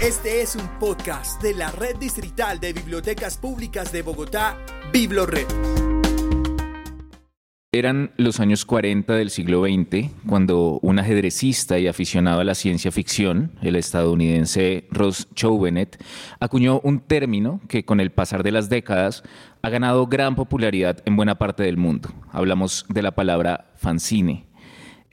Este es un podcast de la Red Distrital de Bibliotecas Públicas de Bogotá, BibloRed. Eran los años 40 del siglo XX cuando un ajedrecista y aficionado a la ciencia ficción, el estadounidense Ross Chauvenet, acuñó un término que con el pasar de las décadas ha ganado gran popularidad en buena parte del mundo. Hablamos de la palabra fanzine.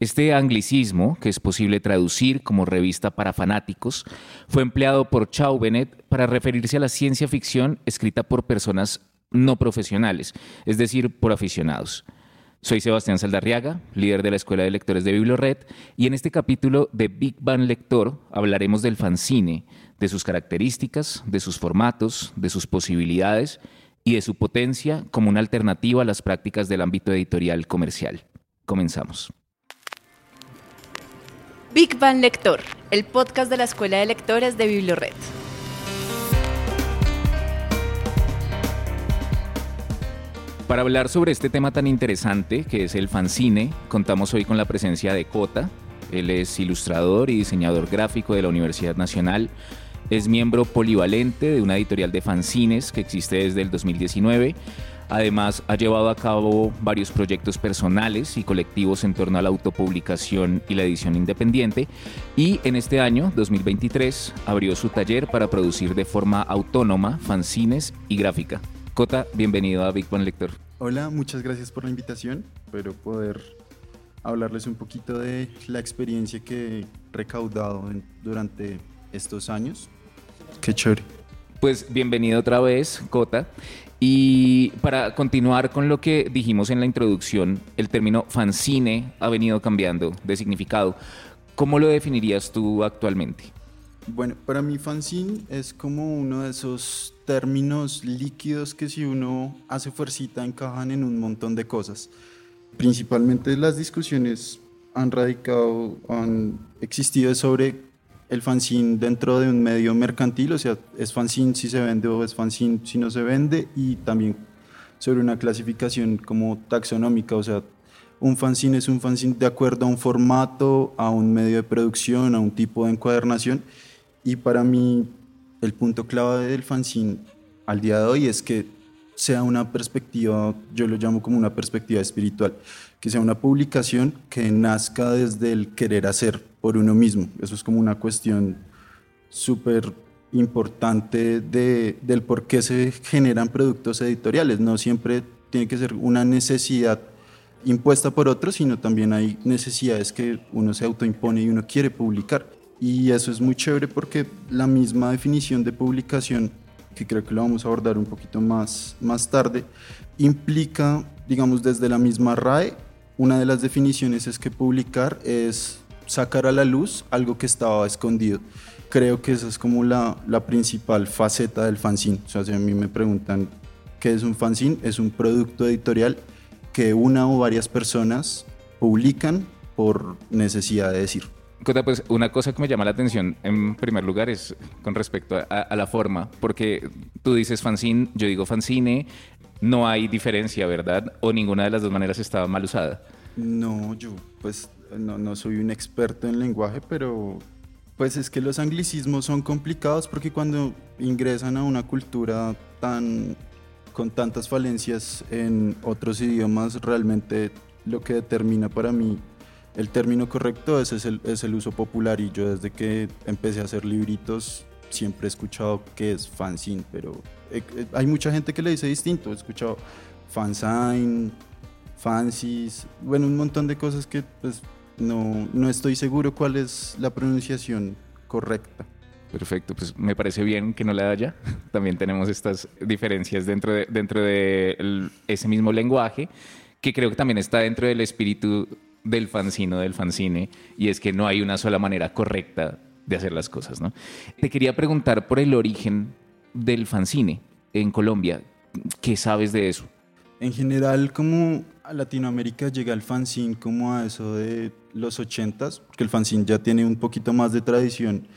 Este anglicismo, que es posible traducir como revista para fanáticos, fue empleado por Chauvenet para referirse a la ciencia ficción escrita por personas no profesionales, es decir, por aficionados. Soy Sebastián Saldarriaga, líder de la Escuela de Lectores de Biblored, y en este capítulo de Big Bang Lector hablaremos del fanzine, de sus características, de sus formatos, de sus posibilidades y de su potencia como una alternativa a las prácticas del ámbito editorial comercial. Comenzamos. Big Bang Lector, el podcast de la Escuela de Lectores de Biblored. Para hablar sobre este tema tan interesante que es el fanzine, contamos hoy con la presencia de Cota. Él es ilustrador y diseñador gráfico de la Universidad Nacional. Es miembro polivalente de una editorial de fanzines que existe desde el 2019 Además, ha llevado a cabo varios proyectos personales y colectivos en torno a la autopublicación y la edición independiente. Y en este año, 2023, abrió su taller para producir de forma autónoma fanzines y gráfica. Cota, bienvenido a Big One Lector. Hola, muchas gracias por la invitación. Espero poder hablarles un poquito de la experiencia que he recaudado durante estos años. Qué chévere. Pues bienvenido otra vez, Cota. Y para continuar con lo que dijimos en la introducción, el término fanzine ha venido cambiando de significado. ¿Cómo lo definirías tú actualmente? Bueno, para mí fanzine es como uno de esos términos líquidos que si uno hace fuercita encajan en un montón de cosas. Principalmente las discusiones han radicado, han existido sobre el fanzine dentro de un medio mercantil, o sea, es fanzine si se vende o es fanzine si no se vende, y también sobre una clasificación como taxonómica, o sea, un fanzine es un fanzine de acuerdo a un formato, a un medio de producción, a un tipo de encuadernación, y para mí el punto clave del fanzine al día de hoy es que sea una perspectiva, yo lo llamo como una perspectiva espiritual, que sea una publicación que nazca desde el querer hacer, por uno mismo. Eso es como una cuestión súper importante de, del por qué se generan productos editoriales. No siempre tiene que ser una necesidad impuesta por otros, sino también hay necesidades que uno se autoimpone y uno quiere publicar. Y eso es muy chévere porque la misma definición de publicación, que creo que lo vamos a abordar un poquito más, más tarde, implica, digamos, desde la misma RAE, una de las definiciones es que publicar es sacar a la luz algo que estaba escondido. Creo que esa es como la, la principal faceta del fanzine. O sea, si a mí me preguntan qué es un fanzine, es un producto editorial que una o varias personas publican por necesidad de decir. Pues una cosa que me llama la atención en primer lugar es con respecto a, a, la forma, porque tú dices fanzine, yo digo fanzine, no hay diferencia, ¿verdad? O ninguna de las dos maneras estaba mal usada. No, yo pues no, no soy un experto en lenguaje, pero pues es que los anglicismos son complicados porque cuando ingresan a una cultura tan con tantas falencias en otros idiomas, realmente lo que determina para mí el término correcto es, es, el, es el uso popular. Y yo desde que empecé a hacer libritos siempre he escuchado que es fanzine, pero eh, eh, hay mucha gente que le dice distinto, he escuchado fanzine, fancies, bueno, un montón de cosas que pues no, no estoy seguro cuál es la pronunciación correcta. Perfecto, pues me parece bien que no la haya. También tenemos estas diferencias dentro de, dentro de ese mismo lenguaje, que creo que también está dentro del espíritu del fanzino, del fanzine, y es que no hay una sola manera correcta de hacer las cosas. ¿no? Te quería preguntar por el origen del fanzine en Colombia. ¿Qué sabes de eso? En general, como a Latinoamérica llega el fanzine como a eso de los 80s, porque el fanzine ya tiene un poquito más de tradición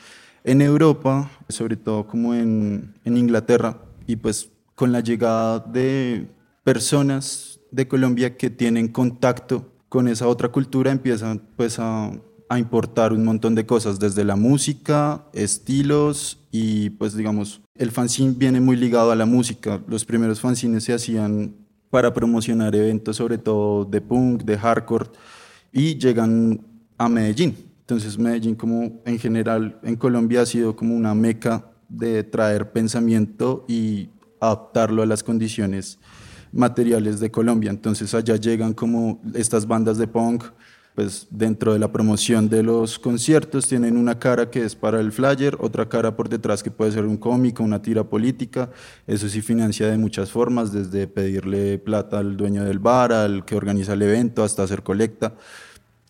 en Europa, sobre todo como en, en Inglaterra, y pues con la llegada de personas de Colombia que tienen contacto con esa otra cultura empiezan pues a a importar un montón de cosas, desde la música, estilos y pues digamos, el fanzine viene muy ligado a la música. Los primeros fanzines se hacían para promocionar eventos sobre todo de punk, de hardcore y llegan a Medellín. Entonces Medellín como en general en Colombia ha sido como una meca de traer pensamiento y adaptarlo a las condiciones materiales de Colombia. Entonces allá llegan como estas bandas de punk, pues dentro de la promoción de los conciertos tienen una cara que es para el flyer, otra cara por detrás que puede ser un cómico, una tira política. Eso sí financia de muchas formas, desde pedirle plata al dueño del bar, al que organiza el evento, hasta hacer colecta.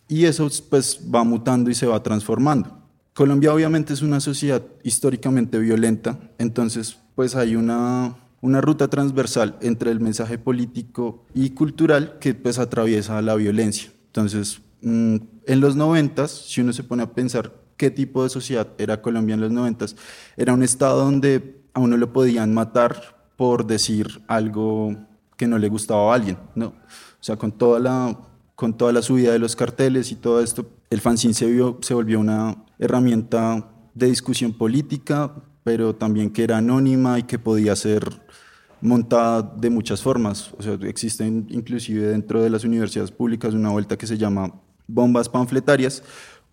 Y eso pues va mutando y se va transformando. Colombia obviamente es una sociedad históricamente violenta, entonces pues hay una una ruta transversal entre el mensaje político y cultural que pues atraviesa la violencia. Entonces, en los noventas, si uno se pone a pensar qué tipo de sociedad era Colombia en los noventas, era un estado donde a uno lo podían matar por decir algo que no le gustaba a alguien, ¿no? O sea, con toda la, con toda la subida de los carteles y todo esto, el fanzine se, vio, se volvió una herramienta de discusión política, pero también que era anónima y que podía ser montada de muchas formas. O sea, existen inclusive dentro de las universidades públicas una vuelta que se llama bombas panfletarias.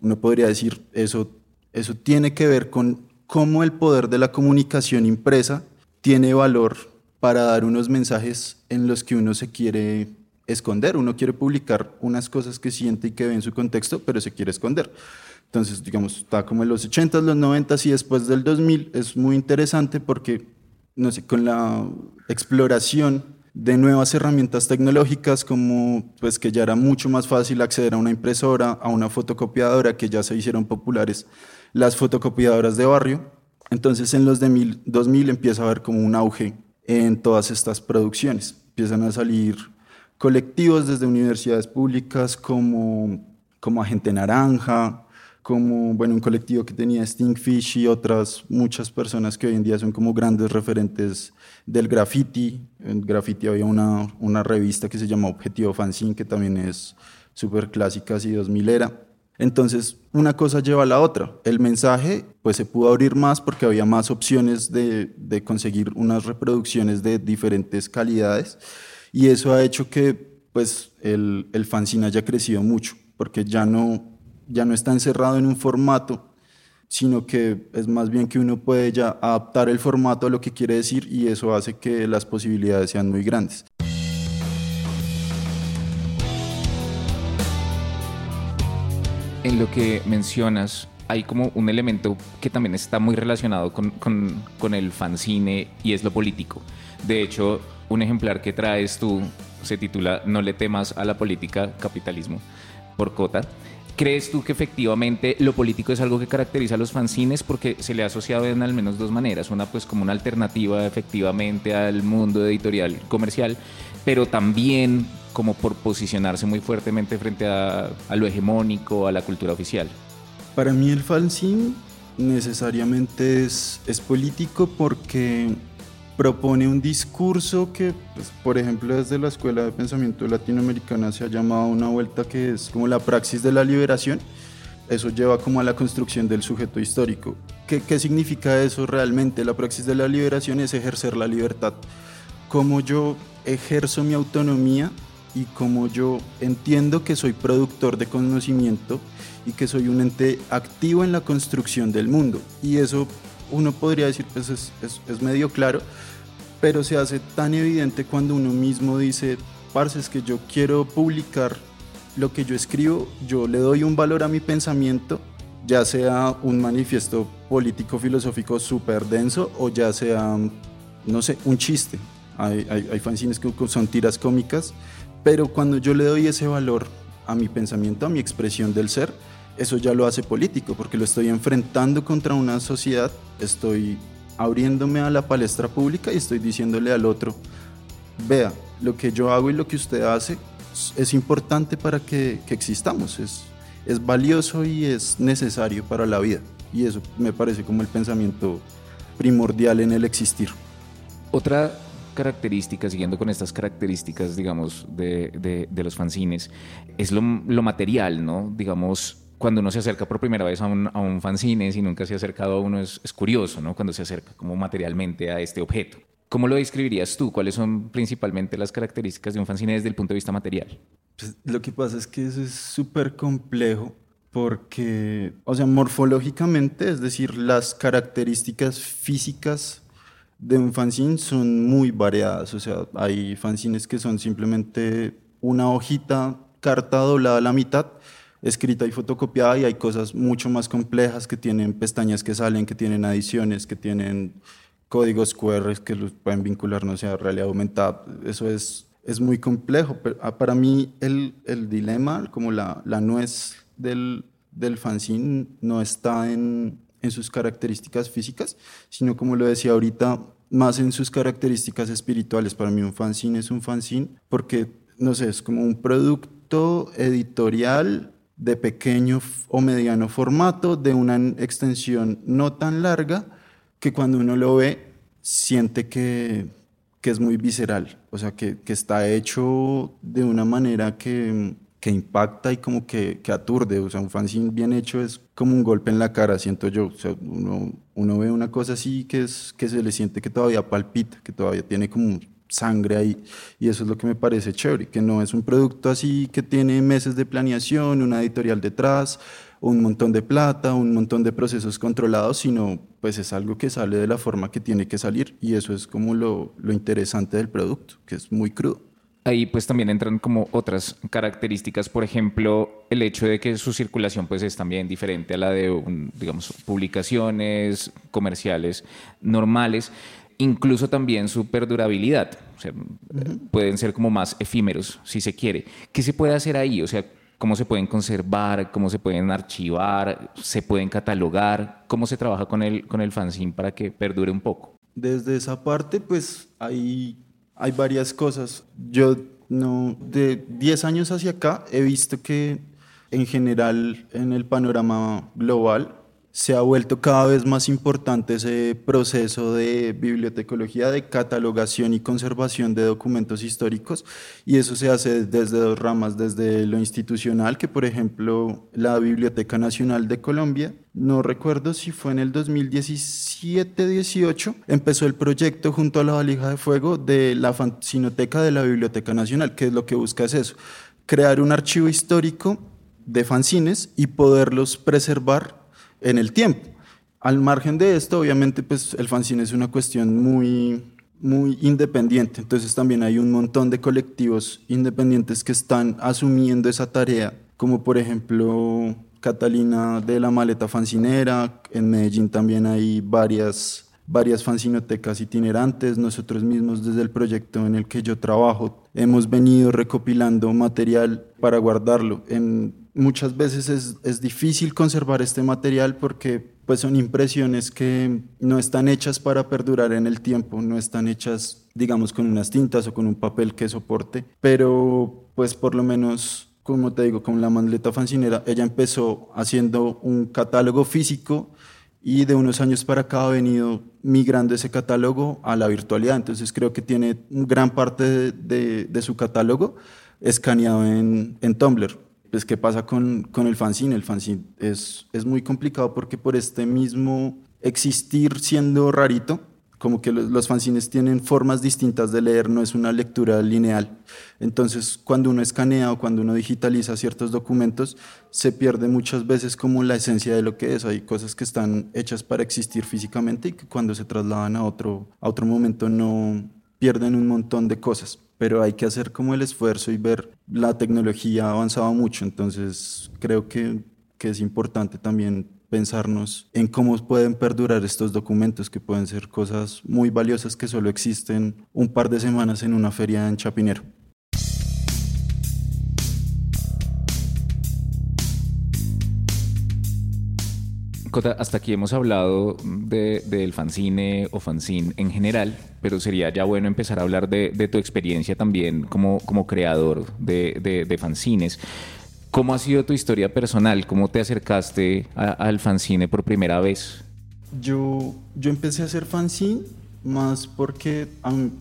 Uno podría decir, eso, eso tiene que ver con cómo el poder de la comunicación impresa tiene valor para dar unos mensajes en los que uno se quiere esconder. Uno quiere publicar unas cosas que siente y que ve en su contexto, pero se quiere esconder. Entonces, digamos, está como en los 80s, los 90s y después del 2000 es muy interesante porque no sé, con la exploración de nuevas herramientas tecnológicas como pues que ya era mucho más fácil acceder a una impresora, a una fotocopiadora, que ya se hicieron populares las fotocopiadoras de barrio. Entonces en los de 2000 empieza a haber como un auge en todas estas producciones. Empiezan a salir colectivos desde universidades públicas como, como Agente Naranja, como bueno, un colectivo que tenía Stingfish y otras muchas personas que hoy en día son como grandes referentes del graffiti. En graffiti había una, una revista que se llama Objetivo Fanzine, que también es súper clásica, así 2000 era. Entonces, una cosa lleva a la otra. El mensaje pues se pudo abrir más porque había más opciones de, de conseguir unas reproducciones de diferentes calidades y eso ha hecho que pues el, el fanzine haya crecido mucho porque ya no ya no está encerrado en un formato, sino que es más bien que uno puede ya adaptar el formato a lo que quiere decir y eso hace que las posibilidades sean muy grandes. En lo que mencionas, hay como un elemento que también está muy relacionado con, con, con, el fanzine y es lo político. De hecho, un ejemplar que traes tú se titula No le temas a la política, capitalismo, por Cota. ¿Crees tú que efectivamente lo político es algo que caracteriza a los fanzines? Porque se le ha asociado en al menos dos maneras. Una pues como una alternativa efectivamente al mundo editorial comercial, pero también como por posicionarse muy fuertemente frente a, lo hegemónico, a la cultura oficial. Para mí el fanzine necesariamente es, es político porque propone un discurso que, pues, por ejemplo, desde la Escuela de Pensamiento Latinoamericana se ha llamado una vuelta que es como la praxis de la liberación. Eso lleva como a la construcción del sujeto histórico. ¿Qué, qué significa eso realmente? La praxis de la liberación es ejercer la libertad. Cómo yo ejerzo mi autonomía y cómo yo entiendo que soy productor de conocimiento y que soy un ente activo en la construcción del mundo. Y eso uno podría decir, pues es, es, medio claro, pero se hace tan evidente cuando uno mismo dice, parce, es que yo quiero publicar lo que yo escribo, yo le doy un valor a mi pensamiento, ya sea un manifiesto político filosófico súper denso o ya sea, no sé, un chiste. Hay, hay, hay fanzines que son tiras cómicas, pero cuando yo le doy ese valor a mi pensamiento, a mi expresión del ser, eso ya lo hace político, porque lo estoy enfrentando contra una sociedad, estoy abriéndome a la palestra pública y estoy diciéndole al otro, vea, lo que yo hago y lo que usted hace es importante para que, que existamos, es, es valioso y es necesario para la vida. Y eso me parece como el pensamiento primordial en el existir. Otra característica, siguiendo con estas características, digamos, de, de, los fanzines, es lo, lo material, ¿no? Digamos, cuando uno se acerca por primera vez a un, a un fanzine, si nunca se ha acercado a uno, es, es curioso, ¿no? Cuando se acerca como materialmente a este objeto. ¿Cómo lo describirías tú? ¿Cuáles son principalmente las características de un fanzine desde el punto de vista material? Pues, lo que pasa es que eso es súper complejo porque, o sea, morfológicamente, es decir, las características físicas de un fanzine son muy variadas. O sea, hay fanzines que son simplemente una hojita, carta doblada a la mitad, escrita y fotocopiada, y hay cosas mucho más complejas que tienen pestañas que salen, que tienen adiciones, que tienen códigos QR que los pueden vincular, no sé, a realidad aumentada. Eso es, es muy complejo. Pero ah, para mí el, el dilema, como la, la nuez del, del fanzine, no está en, en sus características físicas, sino como lo decía ahorita, más en sus características espirituales. Para mí un fanzine es un fanzine porque, no sé, es como un producto editorial de pequeño o mediano formato, de una extensión no tan larga, que cuando uno lo ve siente que, que es muy visceral, o sea, que, que, está hecho de una manera que, que impacta y como que, que, aturde, o sea, un fanzine bien hecho es como un golpe en la cara, siento yo, o sea, uno, uno ve una cosa así que, es, que se le siente que todavía palpita, que todavía tiene como sangre ahí, y eso es lo que me parece chévere, que no es un producto así que tiene meses de planeación, una editorial detrás, un montón de plata, un montón de procesos controlados, sino pues es algo que sale de la forma que tiene que salir y eso es como lo, lo interesante del producto, que es muy crudo. Ahí pues también entran como otras características, por ejemplo, el hecho de que su circulación pues es también diferente a la de, digamos, publicaciones comerciales normales, incluso también su perdurabilidad, o sea, uh -huh. pueden ser como más efímeros si se quiere. ¿Qué se puede hacer ahí? O sea, cómo se pueden conservar, cómo se pueden archivar, se pueden catalogar, cómo se trabaja con el, con el fanzine para que perdure un poco. Desde esa parte, pues hay, hay varias cosas. Yo no, de 10 años hacia acá he visto que en general en el panorama global se ha vuelto cada vez más importante ese proceso de bibliotecología, de catalogación y conservación de documentos históricos, y eso se hace desde dos ramas, desde lo institucional, que por ejemplo la Biblioteca Nacional de Colombia, no recuerdo si fue en el 2017-18, empezó el proyecto junto a la valija de fuego de la fanzinoteca de la Biblioteca Nacional, que es lo que busca es eso, crear un archivo histórico de fanzines y poderlos preservar en el tiempo. Al margen de esto, obviamente, pues el fanzine es una cuestión muy, muy independiente. Entonces también hay un montón de colectivos independientes que están asumiendo esa tarea, como por ejemplo Catalina de la Maleta Fancinera. En Medellín también hay varias, varias fancinotecas itinerantes. Nosotros mismos desde el proyecto en el que yo trabajo hemos venido recopilando material para guardarlo en muchas veces es, es, difícil conservar este material porque pues son impresiones que no están hechas para perdurar en el tiempo, no están hechas digamos con unas tintas o con un papel que soporte, pero pues por lo menos como te digo con la manleta fancinera, ella empezó haciendo un catálogo físico y de unos años para acá ha venido migrando ese catálogo a la virtualidad, entonces creo que tiene gran parte de, de, de su catálogo escaneado en, en Tumblr pues, ¿qué pasa con, con el fanzine? El fanzine es, es muy complicado porque por este mismo existir siendo rarito, como que los, fanzines tienen formas distintas de leer, no es una lectura lineal. Entonces, cuando uno escanea o cuando uno digitaliza ciertos documentos, se pierde muchas veces como la esencia de lo que es. Hay cosas que están hechas para existir físicamente y que cuando se trasladan a otro, a otro momento no pierden un montón de cosas pero hay que hacer como el esfuerzo y ver la tecnología ha avanzado mucho, entonces creo que, que es importante también pensarnos en cómo pueden perdurar estos documentos que pueden ser cosas muy valiosas que solo existen un par de semanas en una feria en Chapinero. Cota, hasta aquí hemos hablado del de, fanzine o fanzine en general, pero sería ya bueno empezar a hablar de, de tu experiencia también como, como creador de, de, fanzines. ¿Cómo ha sido tu historia personal? ¿Cómo te acercaste a, al fanzine por primera vez? Yo, yo empecé a hacer fanzine más porque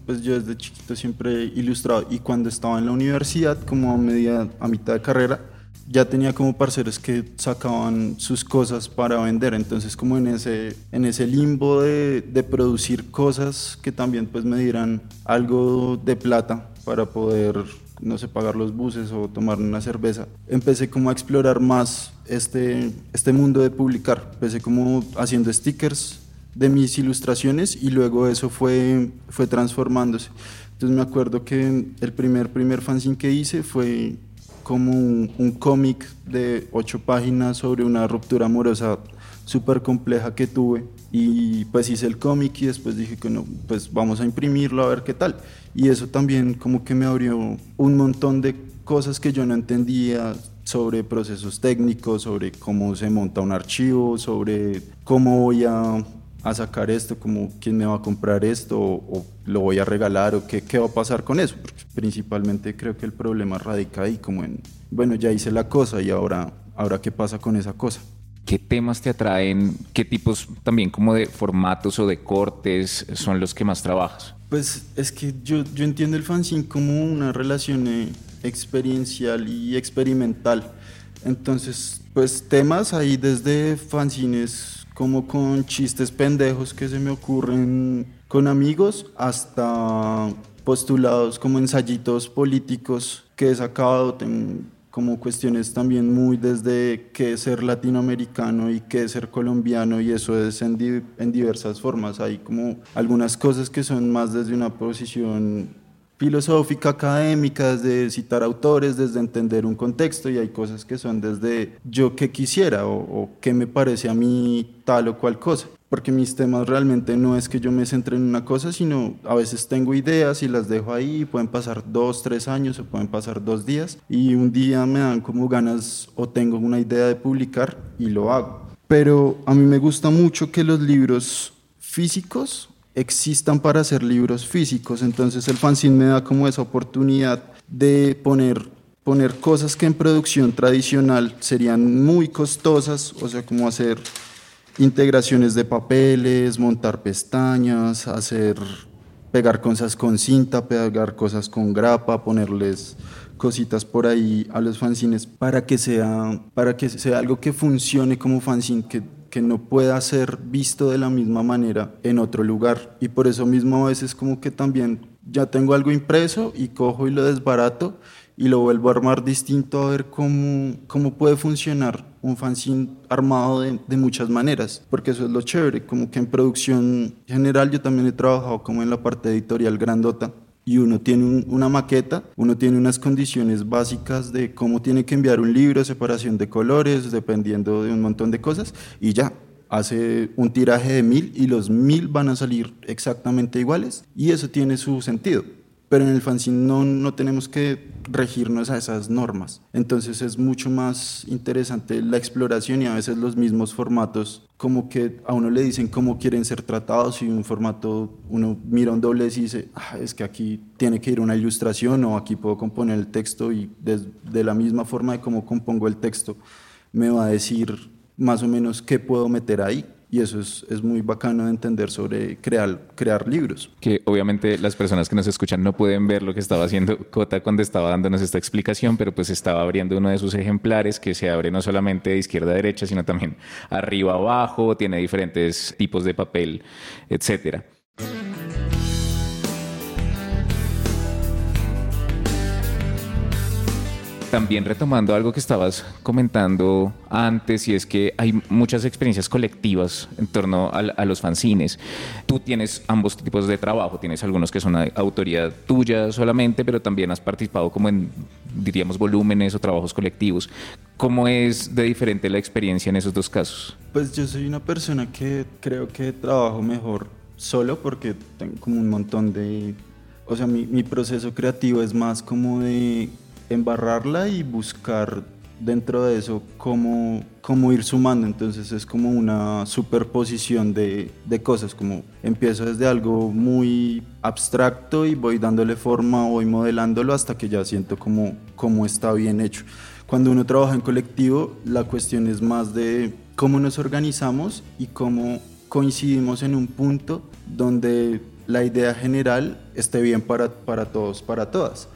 pues yo desde chiquito siempre he ilustrado y cuando estaba en la universidad, como a, media, a mitad de carrera, ya tenía como parceros que sacaban sus cosas para vender, entonces como en ese, en ese limbo de, de producir cosas que también pues me dieran algo de plata para poder no sé, pagar los buses o tomar una cerveza, empecé como a explorar más este, este mundo de publicar. Empecé como haciendo stickers de mis ilustraciones y luego eso fue, fue transformándose. Entonces me acuerdo que el primer, primer fanzine que hice fue como un, un cómic de ocho páginas sobre una ruptura amorosa súper compleja que tuve y pues hice el cómic y después dije que no, pues vamos a imprimirlo a ver qué tal. Y eso también como que me abrió un montón de cosas que yo no entendía sobre procesos técnicos, sobre cómo se monta un archivo, sobre cómo voy a, a sacar esto, como quién me va a comprar esto o, o lo voy a regalar o qué, qué, va a pasar con eso. Porque principalmente creo que el problema radica ahí como en, bueno, ya hice la cosa y ahora, ahora qué pasa con esa cosa. ¿Qué temas te atraen? ¿Qué tipos también como de formatos o de cortes son los que más trabajas? Pues es que yo, yo entiendo el fanzine como una relación eh, experiencial y experimental. Entonces, pues temas ahí desde fanzines como con chistes pendejos que se me ocurren con amigos hasta postulados como ensayitos políticos que he sacado como cuestiones también muy desde qué ser latinoamericano y qué ser colombiano y eso es en, di en, diversas formas. Hay como algunas cosas que son más desde una posición filosófica, académica, desde citar autores, desde entender un contexto y hay cosas que son desde yo qué quisiera o, o qué me parece a mí tal o cual cosa porque mis temas realmente no es que yo me centre en una cosa, sino a veces tengo ideas y las dejo ahí, pueden pasar dos, tres años o pueden pasar dos días, y un día me dan como ganas o tengo una idea de publicar y lo hago. Pero a mí me gusta mucho que los libros físicos existan para ser libros físicos, entonces el fanzine me da como esa oportunidad de poner poner cosas que en producción tradicional serían muy costosas, o sea, como hacer integraciones de papeles, montar pestañas, hacer pegar cosas con cinta, pegar cosas con grapa, ponerles cositas por ahí a los fanzines para que sea, para que sea algo que funcione como fanzine, que, que no pueda ser visto de la misma manera en otro lugar. Y por eso mismo a veces como que también ya tengo algo impreso y cojo y lo desbarato y lo vuelvo a armar distinto a ver cómo, cómo puede funcionar un fanzine armado de, de, muchas maneras, porque eso es lo chévere, como que en producción general yo también he trabajado como en la parte editorial grandota y uno tiene un, una maqueta, uno tiene unas condiciones básicas de cómo tiene que enviar un libro, separación de colores, dependiendo de un montón de cosas y ya, hace un tiraje de mil y los mil van a salir exactamente iguales y eso tiene su sentido pero en el fanzine no, no tenemos que regirnos a esas normas. Entonces es mucho más interesante la exploración y a veces los mismos formatos, como que a uno le dicen cómo quieren ser tratados y un formato, uno mira un doblez y dice, ah, es que aquí tiene que ir una ilustración o aquí puedo componer el texto y de, de la misma forma de cómo compongo el texto me va a decir más o menos qué puedo meter ahí y eso es, es, muy bacano de entender sobre crear, crear libros. Que obviamente las personas que nos escuchan no pueden ver lo que estaba haciendo Cota cuando estaba dándonos esta explicación, pero pues estaba abriendo uno de sus ejemplares que se abre no solamente de izquierda a derecha, sino también arriba abajo, tiene diferentes tipos de papel, etcétera. También retomando algo que estabas comentando antes, y es que hay muchas experiencias colectivas en torno a, a, los fanzines. Tú tienes ambos tipos de trabajo, tienes algunos que son autoría tuya solamente, pero también has participado como en, diríamos, volúmenes o trabajos colectivos. ¿Cómo es de diferente la experiencia en esos dos casos? Pues yo soy una persona que creo que trabajo mejor solo porque tengo como un montón de... O sea, mi, mi proceso creativo es más como de embarrarla y buscar dentro de eso cómo, cómo ir sumando. Entonces es como una superposición de, de, cosas, como empiezo desde algo muy abstracto y voy dándole forma, voy modelándolo hasta que ya siento como, como está bien hecho. Cuando uno trabaja en colectivo, la cuestión es más de cómo nos organizamos y cómo coincidimos en un punto donde la idea general esté bien para, para todos, para todas.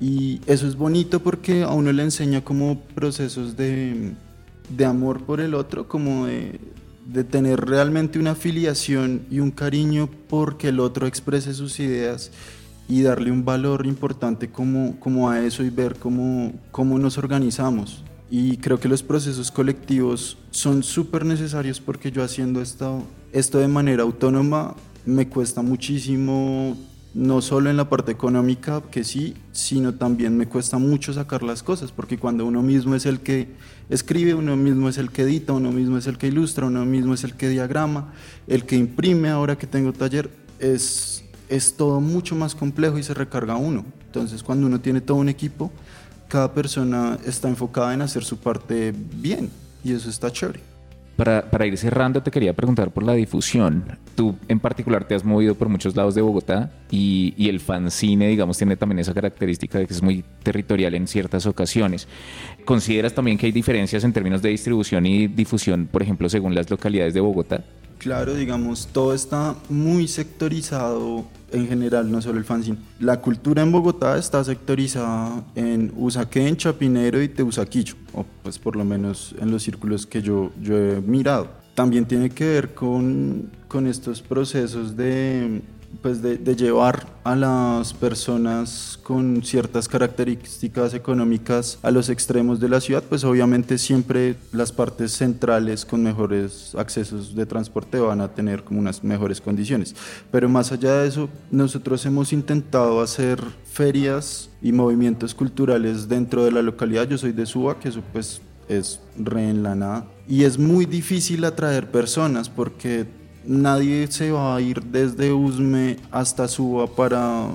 Y eso es bonito porque a uno le enseña como procesos de, de amor por el otro, como de, de tener realmente una afiliación y un cariño porque el otro exprese sus ideas y darle un valor importante como, como a eso y ver cómo, cómo nos organizamos. Y creo que los procesos colectivos son súper necesarios porque yo haciendo esto, esto de manera autónoma me cuesta muchísimo, no solo en la parte económica, que sí, sino también me cuesta mucho sacar las cosas, porque cuando uno mismo es el que escribe, uno mismo es el que edita, uno mismo es el que ilustra, uno mismo es el que diagrama, el que imprime, ahora que tengo taller, es, es todo mucho más complejo y se recarga uno. Entonces cuando uno tiene todo un equipo, cada persona está enfocada en hacer su parte bien y eso está chévere. Para, para, ir cerrando, te quería preguntar por la difusión. Tú en particular te has movido por muchos lados de Bogotá y, y, el fanzine, digamos, tiene también esa característica de que es muy territorial en ciertas ocasiones. ¿Consideras también que hay diferencias en términos de distribución y difusión, por ejemplo, según las localidades de Bogotá? Claro, digamos, todo está muy sectorizado en general, no solo el fanzine. La cultura en Bogotá está sectorizada en Usaquén, Chapinero y Teusaquillo, o pues por lo menos en los círculos que yo, yo he mirado. También tiene que ver con, con estos procesos de pues de, de, llevar a las personas con ciertas características económicas a los extremos de la ciudad, pues obviamente siempre las partes centrales con mejores accesos de transporte van a tener como unas mejores condiciones. Pero más allá de eso, nosotros hemos intentado hacer ferias y movimientos culturales dentro de la localidad. Yo soy de Suba, que eso pues es re en la nada. Y es muy difícil atraer personas porque nadie se va a ir desde Usme hasta Suba para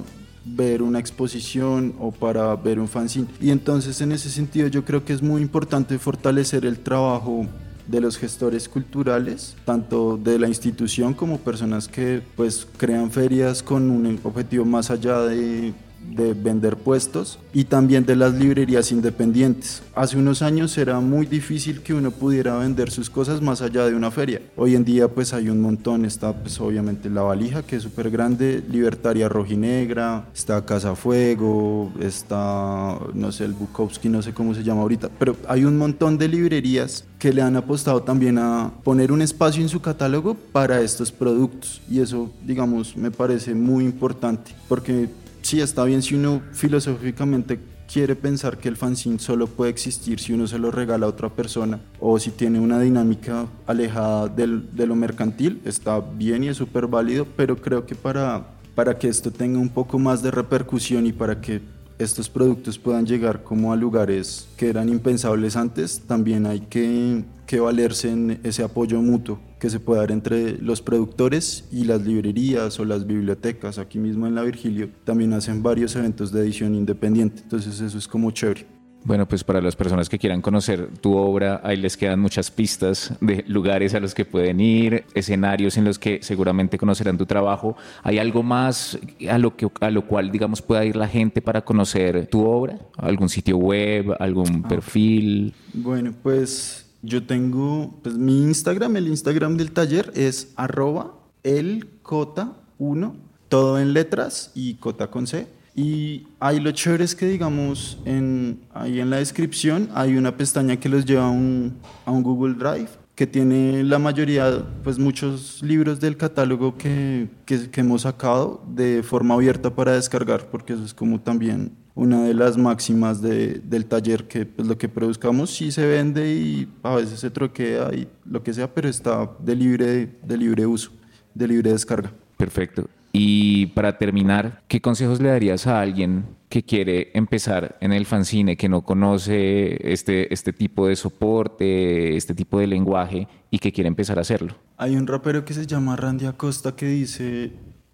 ver una exposición o para ver un fanzine. Y entonces en ese sentido yo creo que es muy importante fortalecer el trabajo de los gestores culturales, tanto de la institución como personas que pues crean ferias con un objetivo más allá de de vender puestos y también de las librerías independientes. Hace unos años era muy difícil que uno pudiera vender sus cosas más allá de una feria. Hoy en día pues hay un montón, está pues obviamente La Valija que es súper grande, Libertaria Rojinegra, está Casa Fuego, está no sé el Bukowski, no sé cómo se llama ahorita, pero hay un montón de librerías que le han apostado también a poner un espacio en su catálogo para estos productos y eso digamos me parece muy importante porque sí, está bien si uno filosóficamente quiere pensar que el fanzine solo puede existir si uno se lo regala a otra persona o si tiene una dinámica alejada de lo mercantil, está bien y es súper válido, pero creo que para, para que esto tenga un poco más de repercusión y para que estos productos puedan llegar como a lugares que eran impensables antes, también hay que, que valerse en ese apoyo mutuo que se puede dar entre los productores y las librerías o las bibliotecas. Aquí mismo en la Virgilio también hacen varios eventos de edición independiente, entonces eso es como chévere. Bueno, pues para las personas que quieran conocer tu obra, ahí les quedan muchas pistas de lugares a los que pueden ir, escenarios en los que seguramente conocerán tu trabajo. ¿Hay algo más a lo, que, a lo cual, digamos, pueda ir la gente para conocer tu obra? ¿Algún sitio web, algún ah. perfil? Bueno, pues yo tengo, pues mi Instagram, el Instagram del taller es arroba elcota1, todo en letras y cota con C. Y ahí lo chévere es que, digamos, en, ahí en la descripción hay una pestaña que los lleva a un, a un Google Drive que tiene la mayoría, pues muchos libros del catálogo que, que, que, hemos sacado de forma abierta para descargar, porque eso es como también una de las máximas de, del taller, que pues, lo que produzcamos sí se vende y a veces se troquea y lo que sea, pero está de libre, de libre uso, de libre descarga. Perfecto. Y para terminar, ¿qué consejos le darías a alguien que quiere empezar en el fanzine, que no conoce este, este tipo de soporte, este tipo de lenguaje y que quiere empezar a hacerlo? Hay un rapero que se llama Randy Acosta que dice,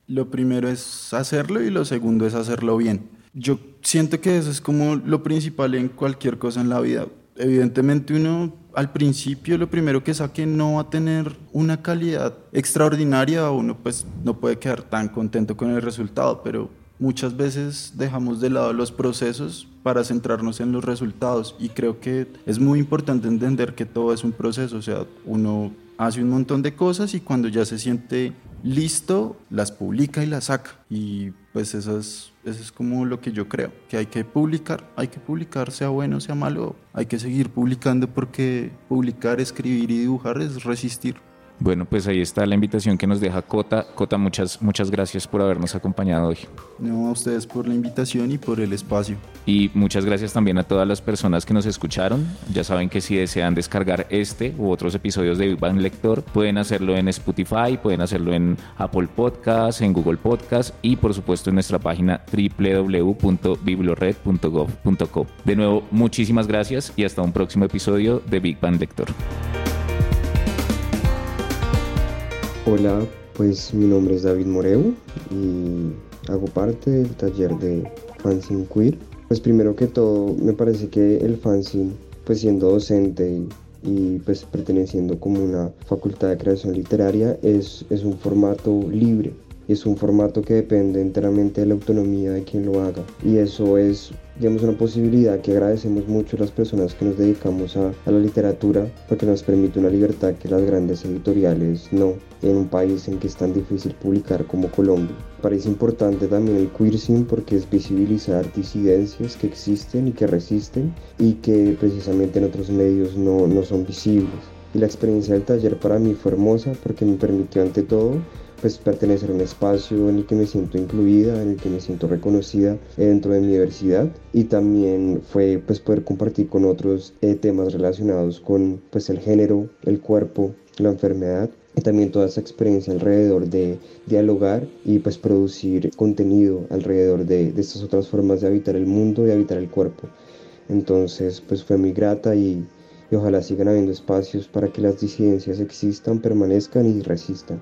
lo primero es hacerlo y lo segundo es hacerlo bien. Yo siento que eso es como lo principal en cualquier cosa en la vida. Evidentemente uno al principio lo primero que saque no va a tener una calidad extraordinaria, uno pues no puede quedar tan contento con el resultado, pero muchas veces dejamos de lado los procesos para centrarnos en los resultados y creo que es muy importante entender que todo es un proceso, o sea, uno hace un montón de cosas y cuando ya se siente listo, las publica y las saca. Y pues eso es, eso es como lo que yo creo, que hay que publicar, hay que publicar, sea bueno, sea malo, hay que seguir publicando porque publicar, escribir y dibujar es resistir. Bueno, pues ahí está la invitación que nos deja Cota. Cota, muchas, muchas gracias por habernos acompañado hoy. No, a ustedes por la invitación y por el espacio. Y muchas gracias también a todas las personas que nos escucharon. Ya saben que si desean descargar este u otros episodios de Big Bang Lector, pueden hacerlo en Spotify, pueden hacerlo en Apple Podcasts, en Google Podcasts y por supuesto en nuestra página www.biblored.gov.co. De nuevo, muchísimas gracias y hasta un próximo episodio de Big Bang Lector. Hola, pues mi nombre es David Moreu y hago parte del taller de fanzine queer. Pues primero que todo me parece que el fanzine, pues siendo docente y, pues perteneciendo como una facultad de creación literaria, es, es un formato libre es un formato que depende enteramente de la autonomía de quien lo haga y eso es digamos una posibilidad que agradecemos mucho a las personas que nos dedicamos a, la literatura porque nos permite una libertad que las grandes editoriales no en un país en que es tan difícil publicar como Colombia. Parece importante también el queersing porque es visibilizar disidencias que existen y que resisten y que precisamente en otros medios no, no son visibles. Y la experiencia del taller para mí fue hermosa porque me permitió ante todo pues pertenecer a un espacio en el que me siento incluida, en el que me siento reconocida dentro de mi diversidad y también fue pues poder compartir con otros eh, temas relacionados con pues el género, el cuerpo, la enfermedad y también toda esa experiencia alrededor de dialogar y pues producir contenido alrededor de, de estas otras formas de habitar el mundo y habitar el cuerpo. Entonces pues fue muy grata y, y ojalá sigan habiendo espacios para que las disidencias existan, permanezcan y resistan.